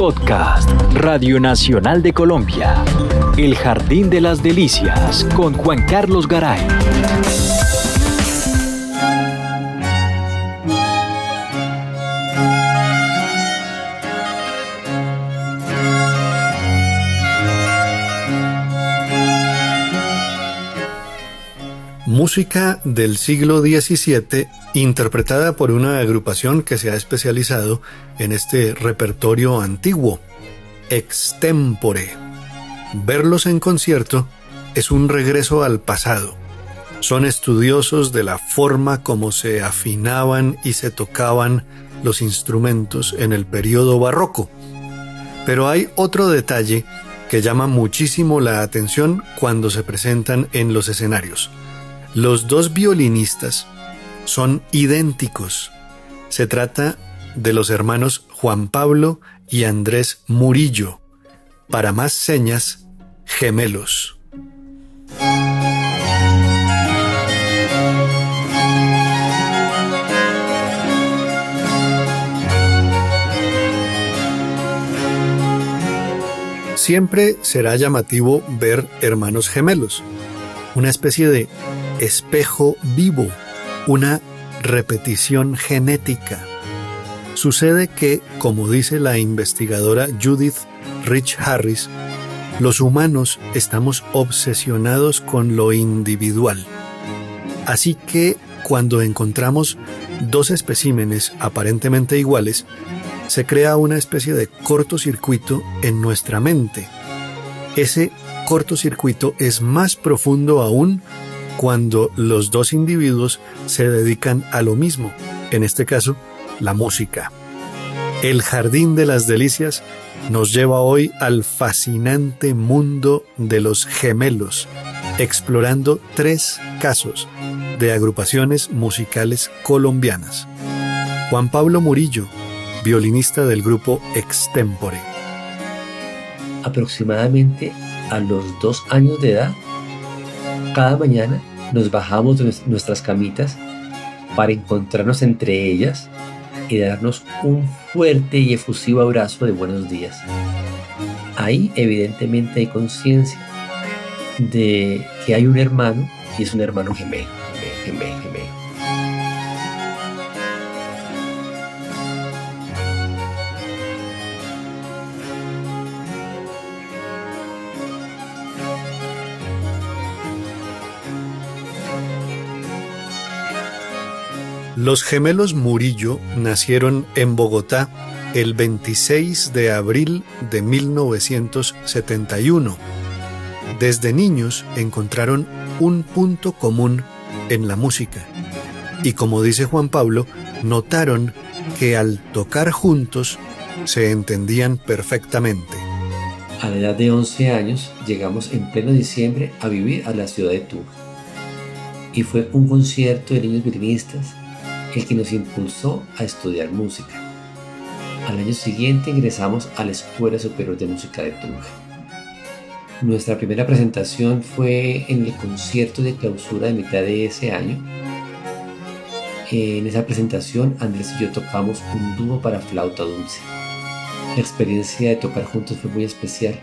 Podcast Radio Nacional de Colombia. El Jardín de las Delicias con Juan Carlos Garay. Música del siglo XVII interpretada por una agrupación que se ha especializado en este repertorio antiguo, extempore. Verlos en concierto es un regreso al pasado. Son estudiosos de la forma como se afinaban y se tocaban los instrumentos en el periodo barroco. Pero hay otro detalle que llama muchísimo la atención cuando se presentan en los escenarios. Los dos violinistas son idénticos. Se trata de los hermanos Juan Pablo y Andrés Murillo. Para más señas, gemelos. Siempre será llamativo ver hermanos gemelos, una especie de espejo vivo, una repetición genética. Sucede que, como dice la investigadora Judith Rich Harris, los humanos estamos obsesionados con lo individual. Así que cuando encontramos dos especímenes aparentemente iguales, se crea una especie de cortocircuito en nuestra mente. Ese cortocircuito es más profundo aún cuando los dos individuos se dedican a lo mismo, en este caso, la música. El Jardín de las Delicias nos lleva hoy al fascinante mundo de los gemelos, explorando tres casos de agrupaciones musicales colombianas. Juan Pablo Murillo, violinista del grupo Extempore. Aproximadamente a los dos años de edad, cada mañana nos bajamos de nuestras camitas para encontrarnos entre ellas y darnos un fuerte y efusivo abrazo de buenos días. Ahí evidentemente hay conciencia de que hay un hermano y es un hermano gemelo, Los gemelos Murillo nacieron en Bogotá el 26 de abril de 1971. Desde niños encontraron un punto común en la música. Y como dice Juan Pablo, notaron que al tocar juntos se entendían perfectamente. A la edad de 11 años llegamos en pleno diciembre a vivir a la ciudad de Tuba. Y fue un concierto de niños violinistas el que nos impulsó a estudiar música. Al año siguiente ingresamos a la Escuela Superior de Música de Tunja. Nuestra primera presentación fue en el concierto de clausura de mitad de ese año. En esa presentación Andrés y yo tocamos un dúo para flauta dulce. La experiencia de tocar juntos fue muy especial.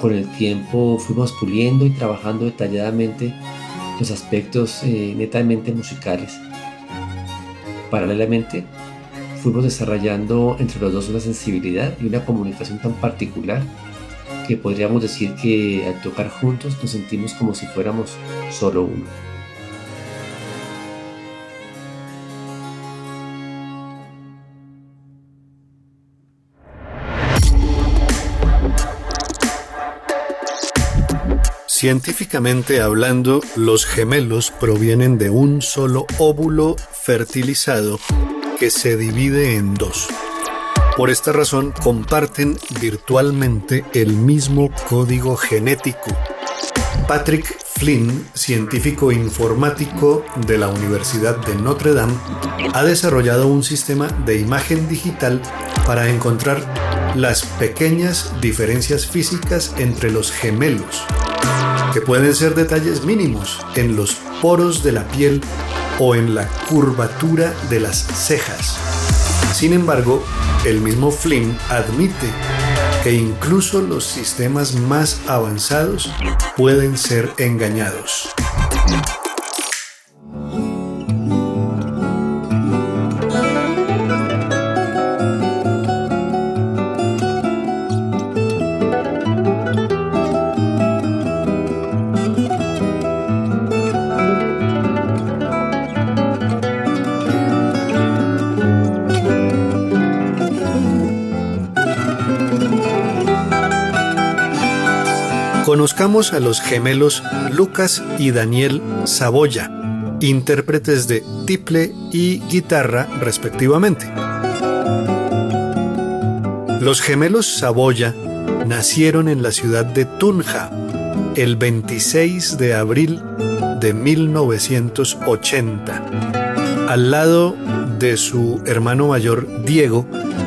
Con el tiempo fuimos puliendo y trabajando detalladamente los aspectos eh, netamente musicales Paralelamente, fuimos desarrollando entre los dos una sensibilidad y una comunicación tan particular que podríamos decir que al tocar juntos nos sentimos como si fuéramos solo uno. Científicamente hablando, los gemelos provienen de un solo óvulo fertilizado que se divide en dos. Por esta razón comparten virtualmente el mismo código genético. Patrick Flynn, científico informático de la Universidad de Notre Dame, ha desarrollado un sistema de imagen digital para encontrar las pequeñas diferencias físicas entre los gemelos, que pueden ser detalles mínimos en los poros de la piel o en la curvatura de las cejas. Sin embargo, el mismo Flynn admite que incluso los sistemas más avanzados pueden ser engañados. Conozcamos a los gemelos Lucas y Daniel Saboya, intérpretes de tiple y guitarra respectivamente. Los gemelos Saboya nacieron en la ciudad de Tunja el 26 de abril de 1980. Al lado de su hermano mayor Diego,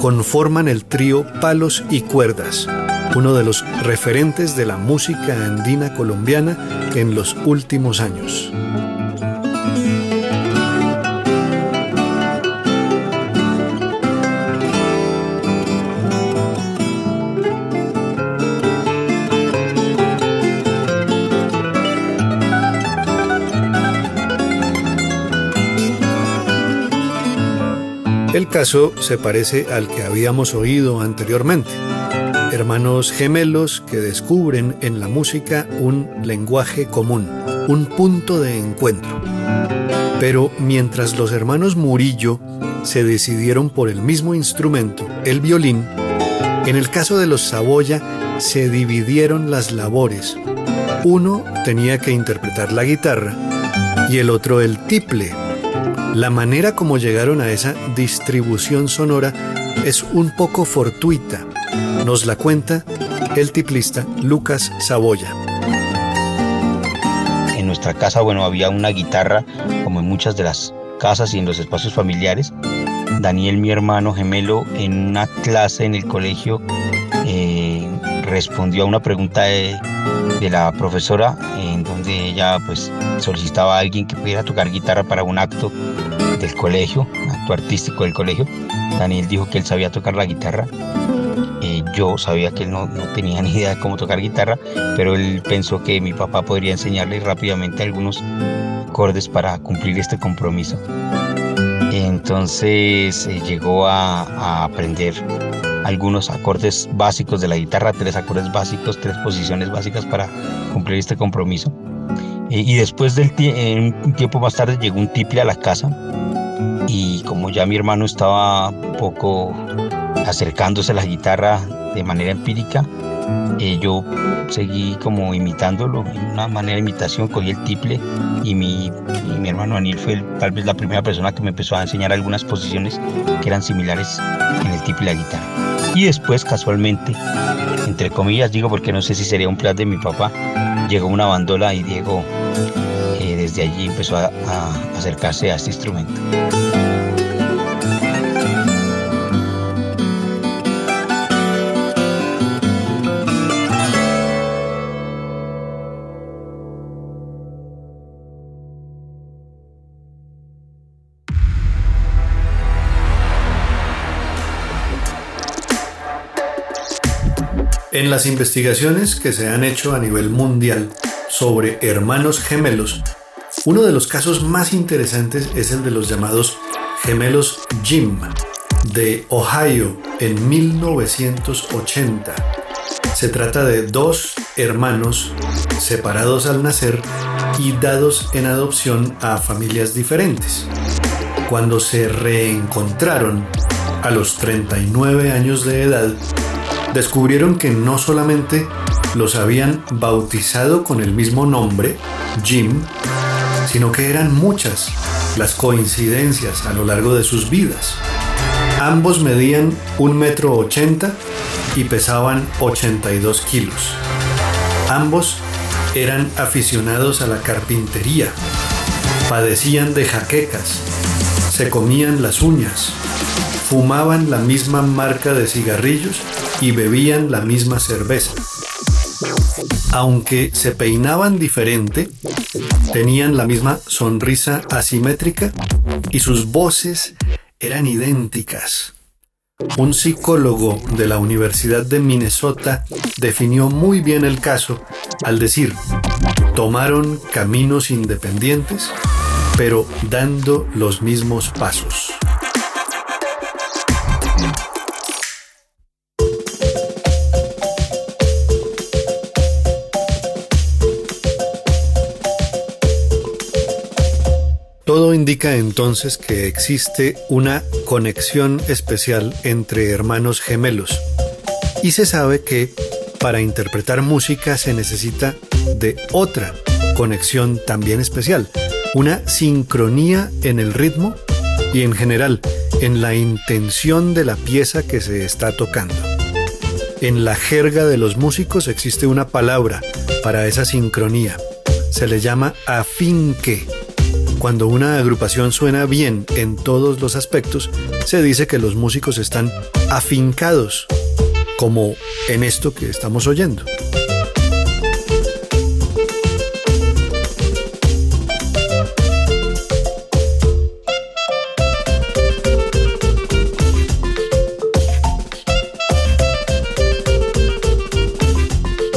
conforman el trío Palos y Cuerdas uno de los referentes de la música andina colombiana en los últimos años. El caso se parece al que habíamos oído anteriormente hermanos gemelos que descubren en la música un lenguaje común, un punto de encuentro. Pero mientras los hermanos Murillo se decidieron por el mismo instrumento, el violín, en el caso de los Saboya se dividieron las labores. Uno tenía que interpretar la guitarra y el otro el tiple. La manera como llegaron a esa distribución sonora es un poco fortuita, nos la cuenta el tiplista Lucas Saboya. En nuestra casa, bueno, había una guitarra, como en muchas de las casas y en los espacios familiares. Daniel, mi hermano gemelo, en una clase en el colegio, eh, respondió a una pregunta de, de, la profesora en donde ella pues solicitaba a alguien que pudiera tocar guitarra para un acto del colegio, acto artístico del colegio. Daniel dijo que él sabía tocar la guitarra yo sabía que él no, tenía ni idea de cómo tocar guitarra, pero él pensó que mi papá podría enseñarle rápidamente algunos acordes para cumplir este compromiso. Entonces eh, llegó a, aprender algunos acordes básicos de la guitarra, tres acordes básicos, tres posiciones básicas para cumplir este compromiso. Y después del un tiempo más tarde llegó un tiple a la casa y como ya mi hermano estaba un poco acercándose a la guitarra de manera empírica. Eh, yo seguí como imitándolo, en una manera de imitación, cogí el tiple y mi, mi hermano Anil fue tal vez la primera persona que me empezó a enseñar algunas posiciones que eran similares en el tiple y la guitarra. Y después, casualmente, entre comillas digo porque no sé si sería un plan de mi papá, llegó una bandola y Diego eh, desde allí empezó a acercarse a este instrumento. En las investigaciones que se han hecho a nivel mundial sobre hermanos gemelos, uno de los casos más interesantes es el de los llamados gemelos Jim de Ohio en 1980. Se trata de dos hermanos separados al nacer y dados en adopción a familias diferentes. Cuando se reencontraron a los 39 años de edad, descubrieron que no solamente los habían bautizado con el mismo nombre, Jim, sino que eran muchas las coincidencias a lo largo de sus vidas. Ambos medían un metro ochenta y pesaban 82 kilos. Ambos eran aficionados a la carpintería, padecían de jaquecas, se comían las uñas, fumaban la misma marca de cigarrillos y bebían la misma cerveza. Aunque se peinaban diferente, tenían la misma sonrisa asimétrica y sus voces eran idénticas. un psicólogo de la Universidad de Minnesota definió muy bien el caso al decir, tomaron caminos independientes, pero dando los mismos pasos. Indica entonces que existe una conexión especial entre hermanos gemelos. Y se sabe que para interpretar música se necesita de otra conexión también especial, una sincronía en el ritmo y en general en la intención de la pieza que se está tocando. En la jerga de los músicos existe una palabra para esa sincronía. Se le llama afinque cuando una agrupación suena bien en todos los aspectos, se dice que los músicos están afincados, como en esto que estamos oyendo.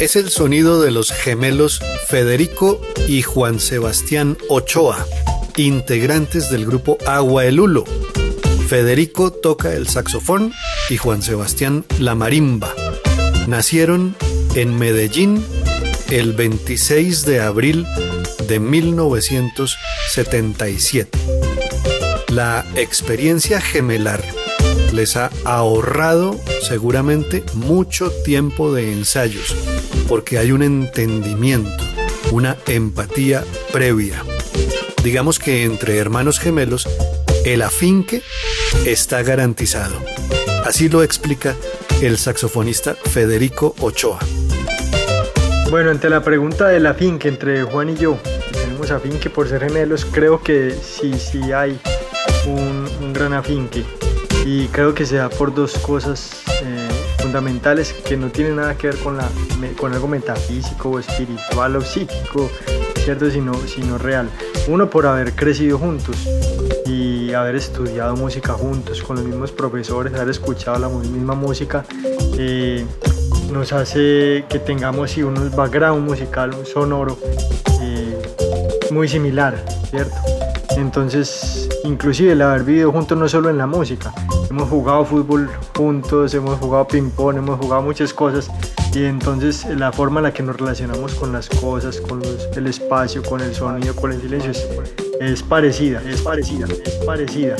Es el sonido de los gemelos Federico y Juan Sebastián Ochoa, integrantes del grupo Agua el Hulo. Federico toca el saxofón y Juan Sebastián la marimba. Nacieron en Medellín el 26 de abril de 1977. La experiencia gemelar les ha ahorrado seguramente mucho tiempo de ensayos, porque hay un entendimiento, una empatía previa digamos que entre hermanos gemelos, el afinque está garantizado. Así lo explica el saxofonista Federico Ochoa. Bueno, ante la pregunta del afinque entre Juan y yo, tenemos afinque por ser gemelos, creo que sí, sí hay un, gran afinque. Y creo que se da por dos cosas eh, fundamentales que no tienen nada que ver con, la, con algo metafísico o espiritual o psíquico, ¿cierto? Sino, sino real. Uno por haber crecido juntos y haber estudiado música juntos con los mismos profesores, haber escuchado la misma música, eh, nos hace que tengamos un background musical, un sonoro eh, muy similar, ¿cierto? Entonces, inclusive el haber vivido juntos no solo en la música, hemos jugado fútbol juntos, hemos jugado ping pong, hemos jugado muchas cosas y entonces la forma en la que nos relacionamos con las cosas, con el espacio, con el sonido, con el silencio es, parecida, es parecida, es parecida.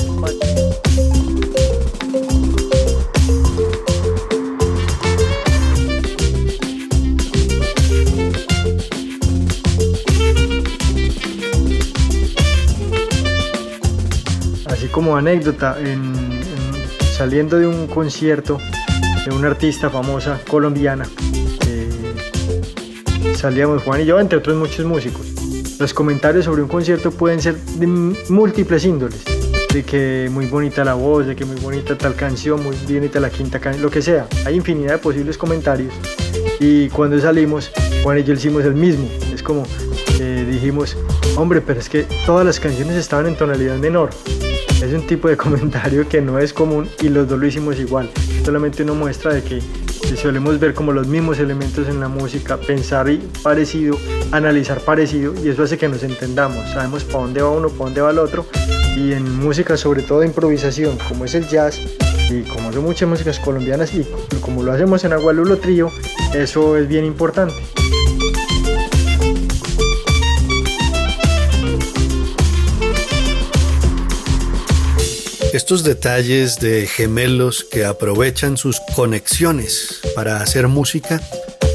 Así como anécdota, saliendo de un concierto de una artista famosa colombiana. salíamos Juan y yo, entre otros muchos músicos. Los comentarios sobre un concierto pueden ser de múltiples índoles. De que muy bonita la voz, de que muy bonita tal canción, muy bonita la quinta canción, lo que sea. Hay infinidad de posibles comentarios. Y cuando salimos, Juan y yo hicimos el mismo. Es como eh, dijimos, hombre, pero es que todas las canciones estaban en tonalidad menor. Es un tipo de comentario que no es común y los dos lo hicimos igual. Solamente una muestra de que solemos ver como los mismos elementos en la música, pensar parecido, analizar parecido y eso hace que nos entendamos, sabemos para dónde va uno, para dónde va el otro. Y en música sobre todo de improvisación como es el jazz y como son muchas músicas colombianas y como lo hacemos en Agualulo Trío, eso es bien importante. Estos detalles de gemelos que aprovechan sus conexiones para hacer música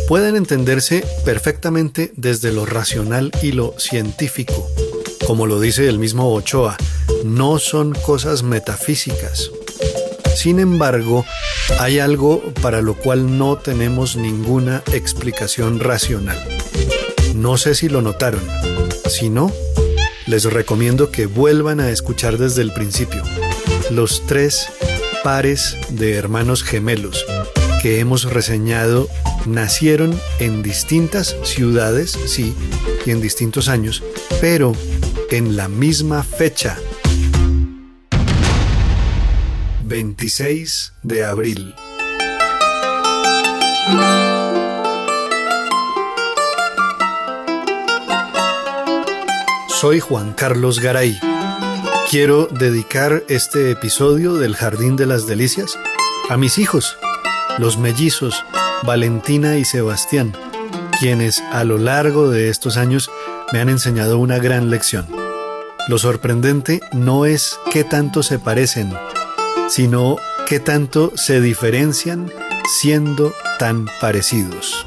pueden entenderse perfectamente desde lo racional y lo científico. Como lo dice el mismo Ochoa, no son cosas metafísicas. Sin embargo, hay algo para lo cual no tenemos ninguna explicación racional. No sé si lo notaron. Si no, les recomiendo que vuelvan a escuchar desde el principio los tres pares de hermanos gemelos que hemos reseñado nacieron en distintas ciudades, sí, y en distintos años, pero en la misma fecha. 26 de abril. Soy Juan Carlos Garay. Quiero dedicar este episodio del Jardín de las Delicias a mis hijos, los mellizos Valentina y Sebastián, quienes a lo largo de estos años me han enseñado una gran lección. Lo sorprendente no es qué tanto se parecen, sino qué tanto se diferencian siendo tan parecidos.